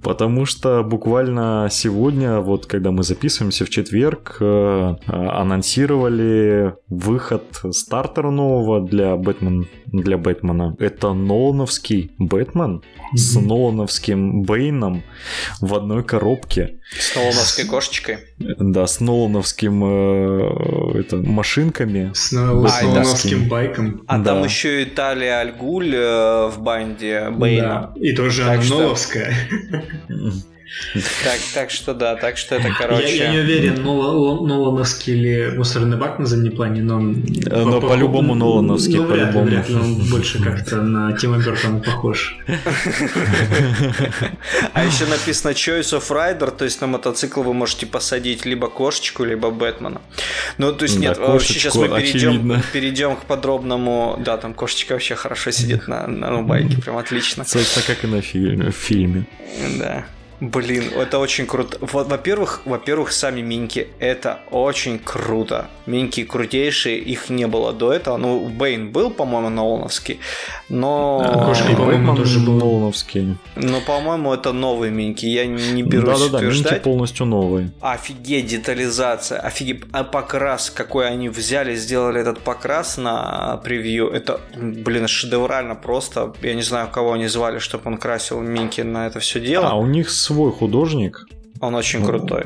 Потому что буквально сегодня, вот когда мы записываемся в четверг, э, анонсировали выход стартера нового для Бэтмен, для Бэтмена. Это Нолановский Бэтмен с. Нолановским Бэйном в одной коробке. С Нолановской кошечкой. Да, с Нолановским э, это, машинками. С Нол- с. Нолановским байком. А Да. там еще и Талия Альгуль э, в банде Бэйна. Да. И тоже Так она что- Ноловская. Так, так что да, так что это, короче... Я, я не уверен, Нолановский или мусорный бак на заднем плане, но... Э, но по-любому Нолановский, ну, вряд ли, по-любому. вряд ли, он больше как-то на Тима Бертона похож. А еще написано Choice of Rider, то есть на мотоцикл вы можете посадить либо кошечку, либо Бэтмена. Ну, то есть нет, вообще сейчас мы перейдем, перейдем к подробному... Да, там кошечка вообще хорошо сидит на, на байке, прям отлично. Собственно, как и на фильме. в фильме. Да. Блин, это очень круто. Во- Во-первых, во-первых, сами миньки это очень круто. Миньки крутейшие, их не было до этого. Ну, Бейн был, по-моему, Нолановский, но... А, кошка, И по-моему, тоже был. Нолановский. Но, по-моему, это новые миньки. Я не берусь Да-да-да, минки утверждать. полностью новые. Офигеть, детализация, офигеть, а покрас, какой они взяли, сделали этот покрас на превью, это, блин, шедеврально просто. Я не знаю, кого они звали, чтобы он красил Минки на это все дело. А, у них свой художник. Он очень Ну, крутой.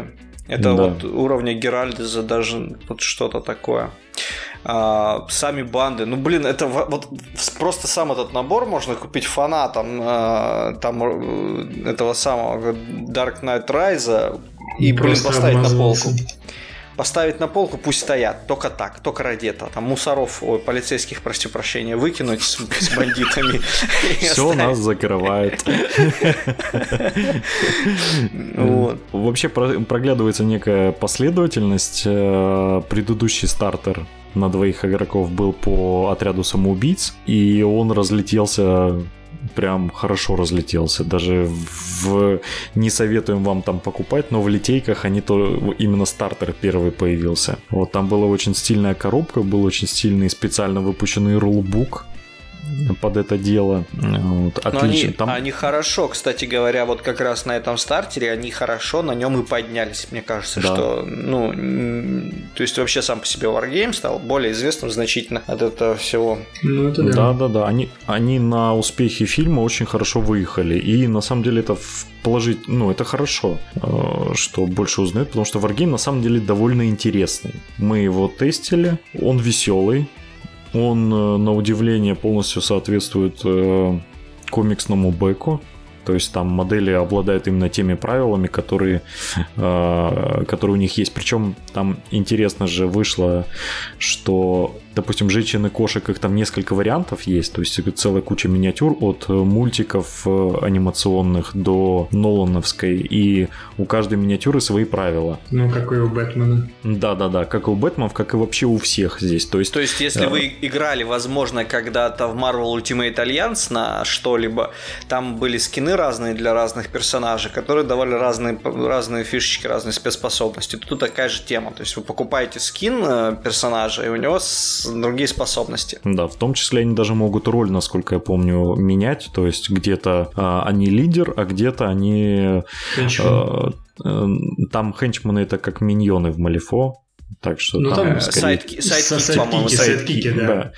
Это да. вот уровня Геральдиза даже вот что-то такое. А, сами банды, ну блин, это во- вот просто сам этот набор можно купить фанатам а, там э, этого самого Dark Knight Rise и блин, Просто поставить на полку. Поставить на полку, пусть стоят, только так, только ради этого. Там мусоров, ой, полицейских, прости прощения, выкинуть с, с бандитами. Все нас закрывает. Вообще про- проглядывается некая последовательность. Э, Предыдущий стартер на двоих игроков был по отряду самоубийц, и он разлетелся прям хорошо разлетелся. Даже в не советуем вам там покупать, но в литейках они то именно стартер первый появился. Вот там была очень стильная коробка, был очень стильный специально выпущенный рулбук под это дело. Вот, Но отлично. они, Там- они хорошо, кстати говоря, вот как раз на этом стартере, они хорошо на нем и поднялись, мне кажется, Да. что, ну, то есть вообще сам по себе Wargame стал более известным значительно от этого всего. Ну, это да. Да, да, да. Они, они на успехе фильма очень хорошо выехали. И на самом деле это положить, ну, это хорошо, э, что больше узнают, потому что Wargame на самом деле довольно интересный. Мы его тестили, он веселый, он, э, на удивление, полностью соответствует э, комиксному бэку. То есть там модели обладают именно теми правилами, которые, э, которые у них есть. Причем там интересно же вышло, что, допустим, женщин и кошек, их там несколько вариантов есть. То есть целая куча миниатюр от э, мультиков э, анимационных до Нолановской. И у каждой миниатюры свои правила. Ну, как и у Бэтмена. Да-да-да, как и у Бэтменов, как и вообще у всех здесь. То есть То есть, если Да. вы играли, возможно, когда-то в Marvel Ultimate Alliance на что-либо, там были скины разные для разных персонажей, которые давали разные, разные фишечки, разные спецспособности. Тут такая же тема. То есть, вы покупаете скин э, персонажа, и у него с- другие способности. Да, в том числе они даже могут роль, насколько я помню, менять. То есть где-то а, они лидер, а где-то они... Henchmen. э, э, там henchmen ы это как миньоны в Malifaux. Так что Ну, там, там скорее... sideki- sidekick, по-моему, sidekick и, sidekick, sidekick и, да. да.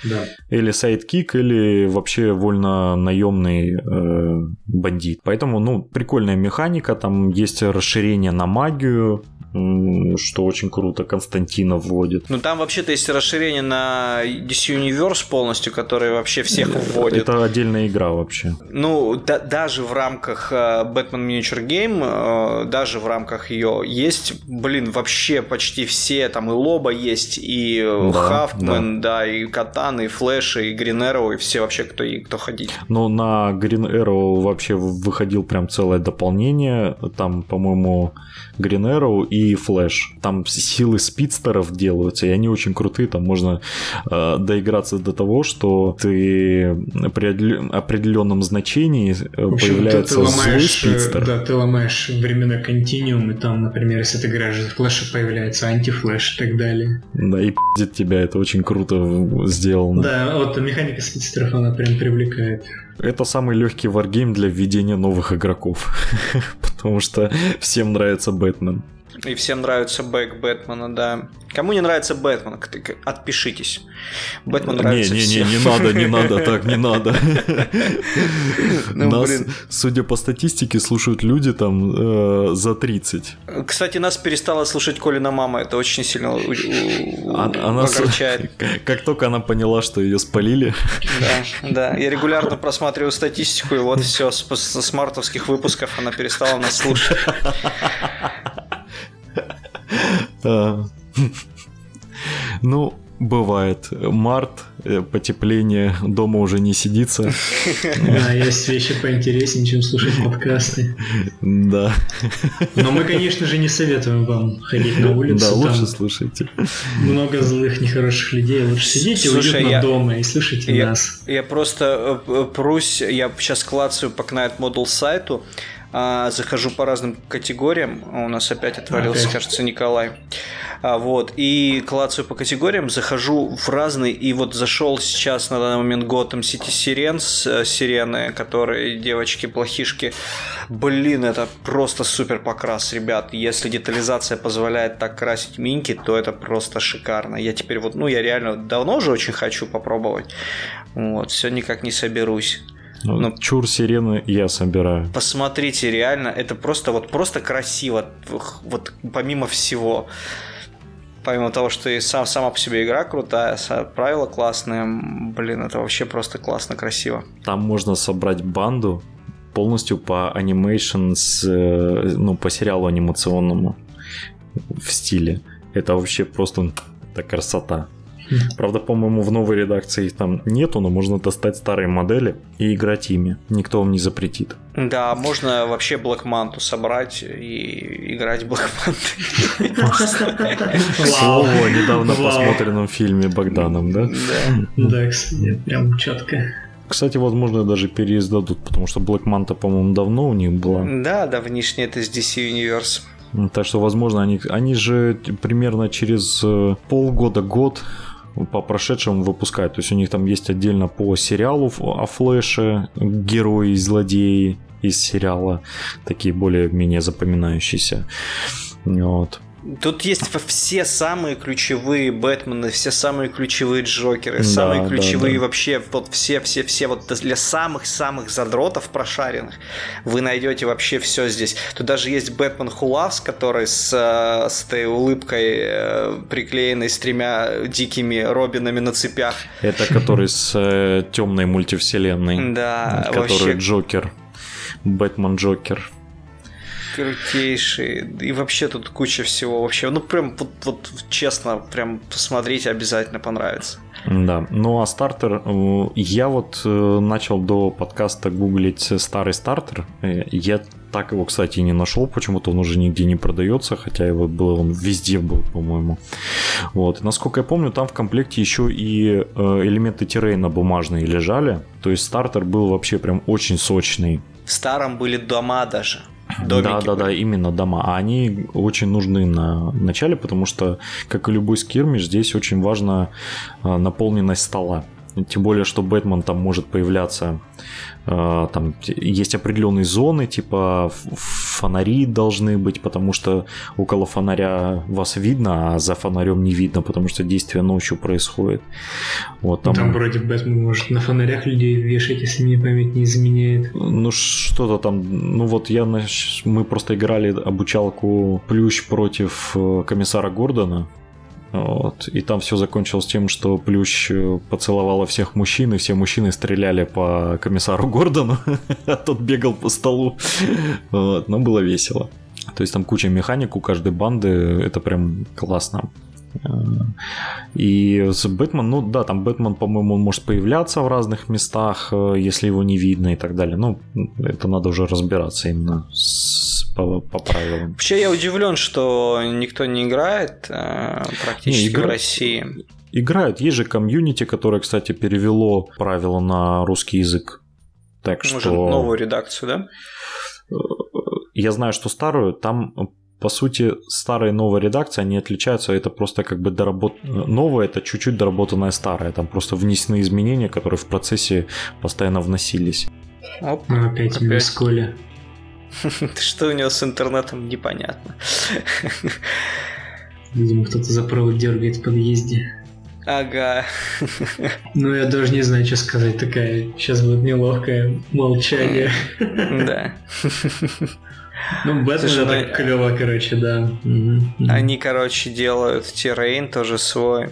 да. Или sidekick, или вообще вольно наемный э, бандит. Поэтому, ну, прикольная механика. Там есть расширение на магию, что очень круто Константина вводит. Ну, там вообще-то есть расширение на DC Universe полностью, который вообще всех вводит. Это отдельная игра вообще. Ну, да- даже в рамках э, Batman Miniature Game, э, даже в рамках ее есть, блин, вообще почти все, там и Лоба есть, и э, Да, Хафтман, да. и Катан, и Флэш, и Green Arrow, и все вообще, кто, и кто ходить. Но на Green Arrow вообще выходил прям целое дополнение. Там, по-моему, Green Arrow и Flash. Там силы спидстеров делаются, и они очень крутые. Там можно э, доиграться до того, что ты при определен- определенном значении э, В общем, ты, появляется ты злой ломаешь, э, speedster. да, ты ломаешь временной континуум, и там, например, если ты играешь за флеша, появляется антифлэш и так далее. Да, и пиздит тебя. Это очень круто сделано. Да, вот механика speedster ов, она прям привлекает. Это самый легкий варгейм для введения новых игроков. Потому что всем нравится Бэтмен. И всем нравится бэк Бэтмена, да. Кому не нравится Бэтмен, отпишитесь. Бэтмен нравится не, не, всем. Не, не надо, не надо, так не надо. Ну, нас, судя по статистике, слушают люди там э, за 30. Кстати, нас перестала слушать Колина мама, это очень сильно она, огорчает. Как только она поняла, что ее спалили. Да, да. Я регулярно просматриваю статистику, и вот все, с, с мартовских выпусков она перестала нас слушать. Ну, бывает. Март, э, потепление, дома уже не сидится. Да, есть вещи поинтереснее, чем слушать подкасты. Да. Но мы, конечно же, не советуем вам ходить на улицу. Да, лучше слушайте. Много злых, нехороших людей. Лучше сидите Слушай, уютно я, дома и слушайте я, нас. Я просто э, прусь, я сейчас клацаю по Knight Model сайту, а, захожу по разным категориям. У нас опять отвалился, опять. кажется, Николай. А, вот. И клацаю по категориям, захожу в разные. И вот зашел сейчас на данный момент Gotham City Sirens, э, сирены, которые девочки-плохишки. Блин, это просто супер покрас, ребят. Если детализация позволяет так красить минки, то это просто шикарно. Я теперь вот, ну, я реально давно уже очень хочу попробовать. Вот, все никак не соберусь. Ну, Но... Чур сирены я собираю. Посмотрите, реально, это просто вот просто красиво. Вот помимо всего. Помимо того, что и сам, сама по себе игра крутая, правила классные, блин, это вообще просто классно, красиво. Там можно собрать банду полностью по анимейшн, э, ну, по сериалу анимационному в стиле. Это вообще просто так красота. Правда, по-моему, в новой редакции их там нету, но можно достать старые модели и играть ими. Никто вам не запретит. Да, можно вообще Black Manta собрать и играть Black Manta. Слово недавно посмотренном фильме Богданом, да? Да, кстати, прям четко. Кстати, возможно, даже переиздадут, потому что Black Manta, по-моему, давно у них была. Да, давнишний это из DC Universe. Так что, возможно, они, они же примерно через э, полгода-год по прошедшему выпускают. То есть у них там есть отдельно по сериалу о Флэше герои и злодеи из сериала, такие более-менее запоминающиеся. Вот. Тут есть все самые ключевые Бэтмены, все самые ключевые Джокеры, да, самые ключевые да, да. вообще, вот все-все-все, вот для самых-самых задротов прошаренных вы найдете вообще все здесь. Тут даже есть Бэтмен Хулавс, который с, э, с этой улыбкой э, приклеенной с тремя дикими Робинами на цепях. Это который с э, темной мультивселенной. Да, который. Джокер. Бэтмен Джокер крутейший. И вообще тут куча всего вообще. Ну, прям вот, вот честно, прям посмотрите, обязательно понравится. Да, ну а стартер, э, я вот э, начал до подкаста гуглить старый стартер. Э, я так его, кстати, не нашел, почему-то он уже нигде не продается, хотя его было, он везде был, по-моему. Вот. И, насколько я помню, там в комплекте еще и элементы террейна бумажные лежали. То есть стартер был вообще прям очень сочный. В старом были дома даже. Домики. Да, да, да, именно дома. А они очень нужны на начале, потому что, как и любой скирмиш, здесь очень важна наполненность стола. Тем более, что Бэтмен там может появляться а, там есть определенные зоны, типа фонари должны быть, потому что около фонаря вас видно, а за фонарем не видно, потому что действие ночью происходит. Вот, там... там вроде Бэтмен может на фонарях людей вешать, если мне память не изменяет. Ну что-то там, ну вот я, мы просто играли обучалку Плющ против э, комиссара Гордона, вот. И там все закончилось тем, что Плющ э, поцеловала всех мужчин, и все мужчины стреляли по комиссару Гордону, а тот бегал по столу. Вот. Но было весело. То есть там куча механик у каждой банды, это прям классно. Э, и с Бэтмен, ну да, там Бэтмен, по-моему, он может появляться в разных местах, э, если его не видно и так далее. Ну, это надо уже разбираться именно с по, по правилам. Вообще я удивлен, что никто не играет э, практически не, игра... в России. Играют. Есть же комьюнити, которое, кстати, перевело правила на русский язык. Так Может, что... новую редакцию, да? Э, я знаю, что старую, там по сути, старая и новая редакция, они отличаются, это просто как бы доработ... Новая – это чуть-чуть доработанная старая, там просто внесены изменения, которые в процессе постоянно вносились. Оп, ну, опять, опять. Коля. Что у него с интернетом, непонятно. Видимо, кто-то за провод дергает в подъезде. Ага. Ну, я даже не знаю, что сказать. Такая, сейчас будет неловкое молчание. Да. Ну, Бэтмен это ну, клево, короче, да. Они, короче, делают террейн тоже свой.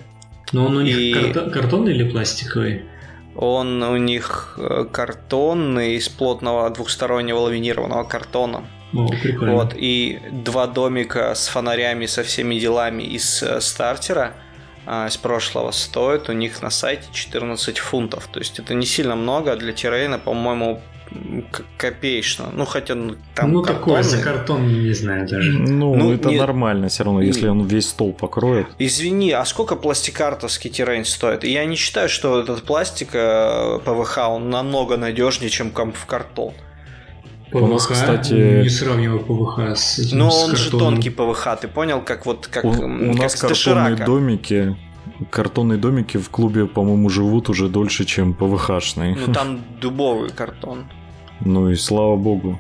Но он у них картонный или пластиковый? Он у них э, картонный из плотного двухстороннего ламинированного картона. О, прикольно. Вот, и два домика с фонарями, со всеми делами из э, стартера а, из прошлого стоят у них на сайте 14 фунтов. То есть это не сильно много, а для террейна, по-моему, копеечно. Ну, хотя ну, там Ну, такое за картон, не знаю даже. Ну, ну это не... нормально все равно, если он весь стол покроет. Извини, а сколько пластикартовский террейн стоит? Я не считаю, что этот пластик э, ПВХ, он намного надежнее, чем в картон. ПВХ? У нас, кстати... Не сравнивай ПВХ с этим, Но он же тонкий ПВХ, ты понял, как вот как, у, у как нас картонные домики картонные домики в клубе, по-моему, живут уже дольше, чем ПВХшные. Ну там дубовый картон. Ну и слава богу.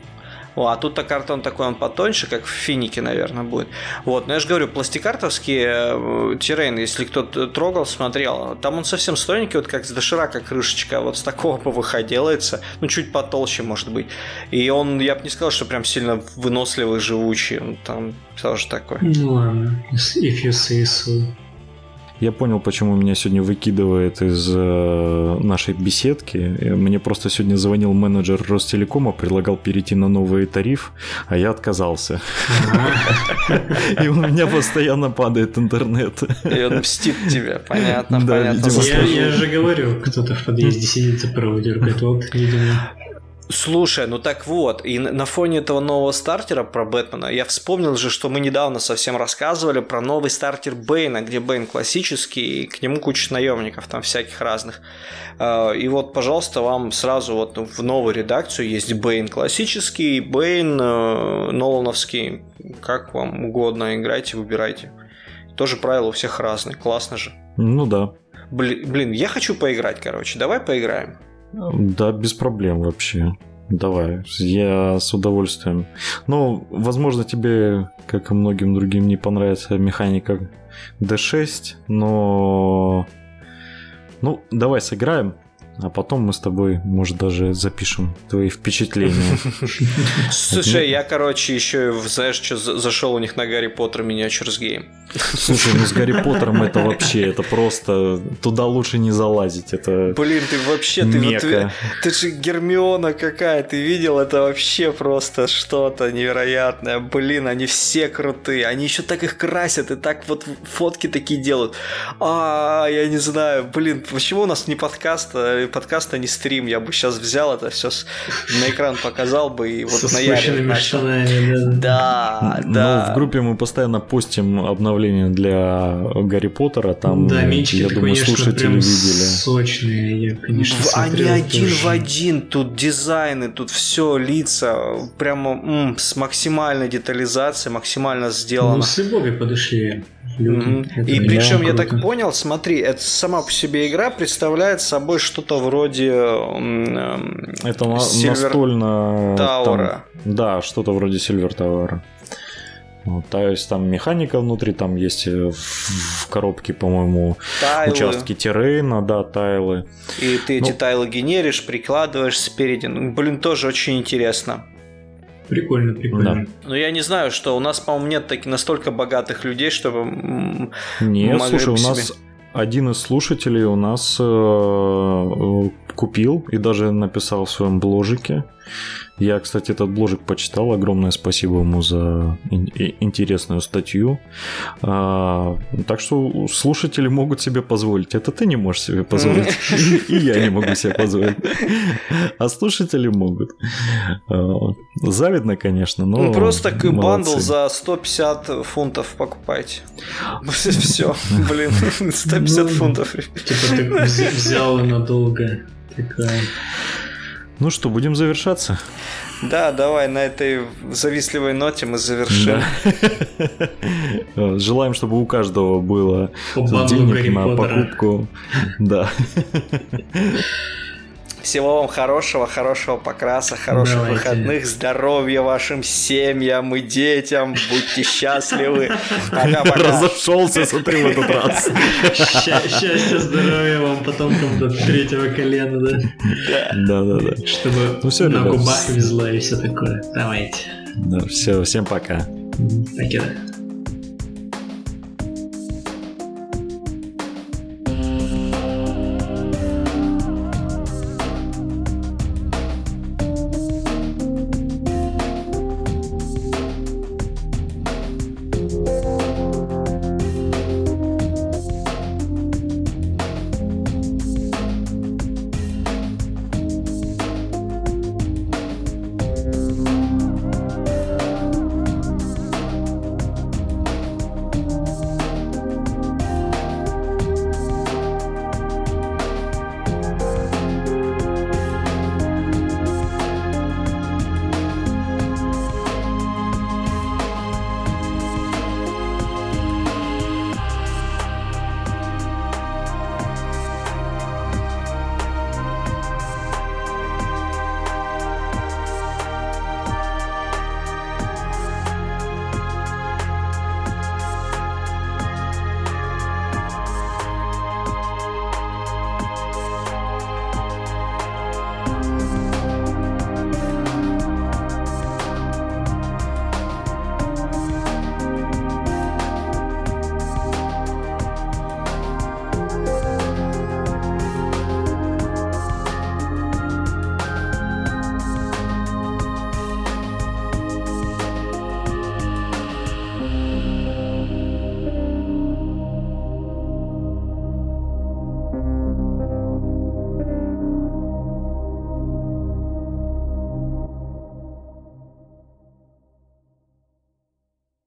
О, а тут-то картон такой, он потоньше, как в финике, наверное, будет. Вот, но я же говорю, пластикартовские э, террейны, если кто-то трогал, смотрел, там он совсем стройненький, вот как с доширака крышечка, вот с такого ПВХ делается, ну, чуть потолще, может быть. И он, я бы не сказал, что прям сильно выносливый, живучий, он там тоже такой. Ну ладно, if you say so. Я понял, почему меня сегодня выкидывает из э, нашей беседки. Мне просто сегодня звонил менеджер Ростелекома, предлагал перейти на новый тариф, а я отказался. И у меня постоянно падает интернет. И он мстит тебе, понятно, понятно. Я же говорю, кто-то в подъезде сидит и проводит. Вот, видимо. Слушай, ну так вот, и на фоне этого нового стартера про Бэтмена я вспомнил же, что мы недавно совсем рассказывали про новый стартер Бэйна, где Бэйн классический, и к нему куча наемников там всяких разных. А, и вот, пожалуйста, вам сразу вот в новую редакцию есть Бэйн классический, Бэйн э, Нолановский, как вам угодно, играйте, выбирайте. Тоже правила у всех разные, классно же. Ну да. Блин, блин, я хочу поиграть, короче, давай поиграем. Да, без проблем вообще. Давай, я с удовольствием. Ну, возможно, тебе, как и многим другим, не понравится механика D6, но... Ну, давай сыграем а потом мы с тобой, может, даже запишем твои впечатления. Слушай, я, короче, еще, знаешь, что зашел у них на Гарри Поттер Miniatures Game. Слушай, ну с Гарри Поттером это вообще, это просто, туда лучше не залазить, это Блин, ты вообще, ты, вот, ты же Гермиона какая, ты видел, это вообще просто что-то невероятное. Блин, они все крутые, они еще так их красят и так вот фотки такие делают. А, я не знаю, блин, почему у нас не подкаст, а подкаст, а не стрим. Я бы сейчас взял это все на экран показал бы и вот на да. Да, да. Ну, в группе мы постоянно постим обновления для Гарри Поттера. Там, да, менчики, я думаю, конечно, слушатели видели. Сочные, я, конечно, Они один тоже. в один, тут дизайны, тут все, лица, прямо м, с максимальной детализацией, максимально сделано. Ну, с любовью подошли. Mm-hmm. И причем я так понял, смотри, это сама по себе игра представляет собой что-то вроде это Silver настольно Таура. да, что-то вроде Silver Tower. Вот, то есть там механика внутри, там есть э, в, в коробке, по-моему, тайлы. участки террейна, да, тайлы. И ты ну, эти тайлы генеришь, прикладываешь спереди. Ну, блин, тоже очень интересно. Прикольно, прикольно. Да. Ну, я не знаю, что у нас, по-моему, нет таких настолько богатых людей, чтобы... Нет, слушай, у нас один из слушателей у нас э, купил и даже написал в своем бложике я, кстати, этот бложик почитал. Огромное спасибо ему за интересную статью. А, так что слушатели могут себе позволить. Это ты не можешь себе позволить. И я не могу себе позволить. А слушатели могут. А, завидно, конечно, но ну, Просто бандл за 150 фунтов покупайте. Все, блин, 150 ну, фунтов. Типа ты взял надолго. Такая ну что, будем завершаться? Да, давай на этой завистливой ноте мы завершим. Да. Желаем, чтобы у каждого было денег на покупку. Да. Всего вам хорошего, хорошего покраса, хороших Давайте. выходных, здоровья вашим семьям и детям. Будьте счастливы. Пока-пока. Разошелся, смотри, в этот раз. Счастья, здоровья вам потомкам до третьего колена, да? Да, да, да. Чтобы ну, все, на ребят. губах везло и все такое. Давайте. Да, все, всем пока. Пока.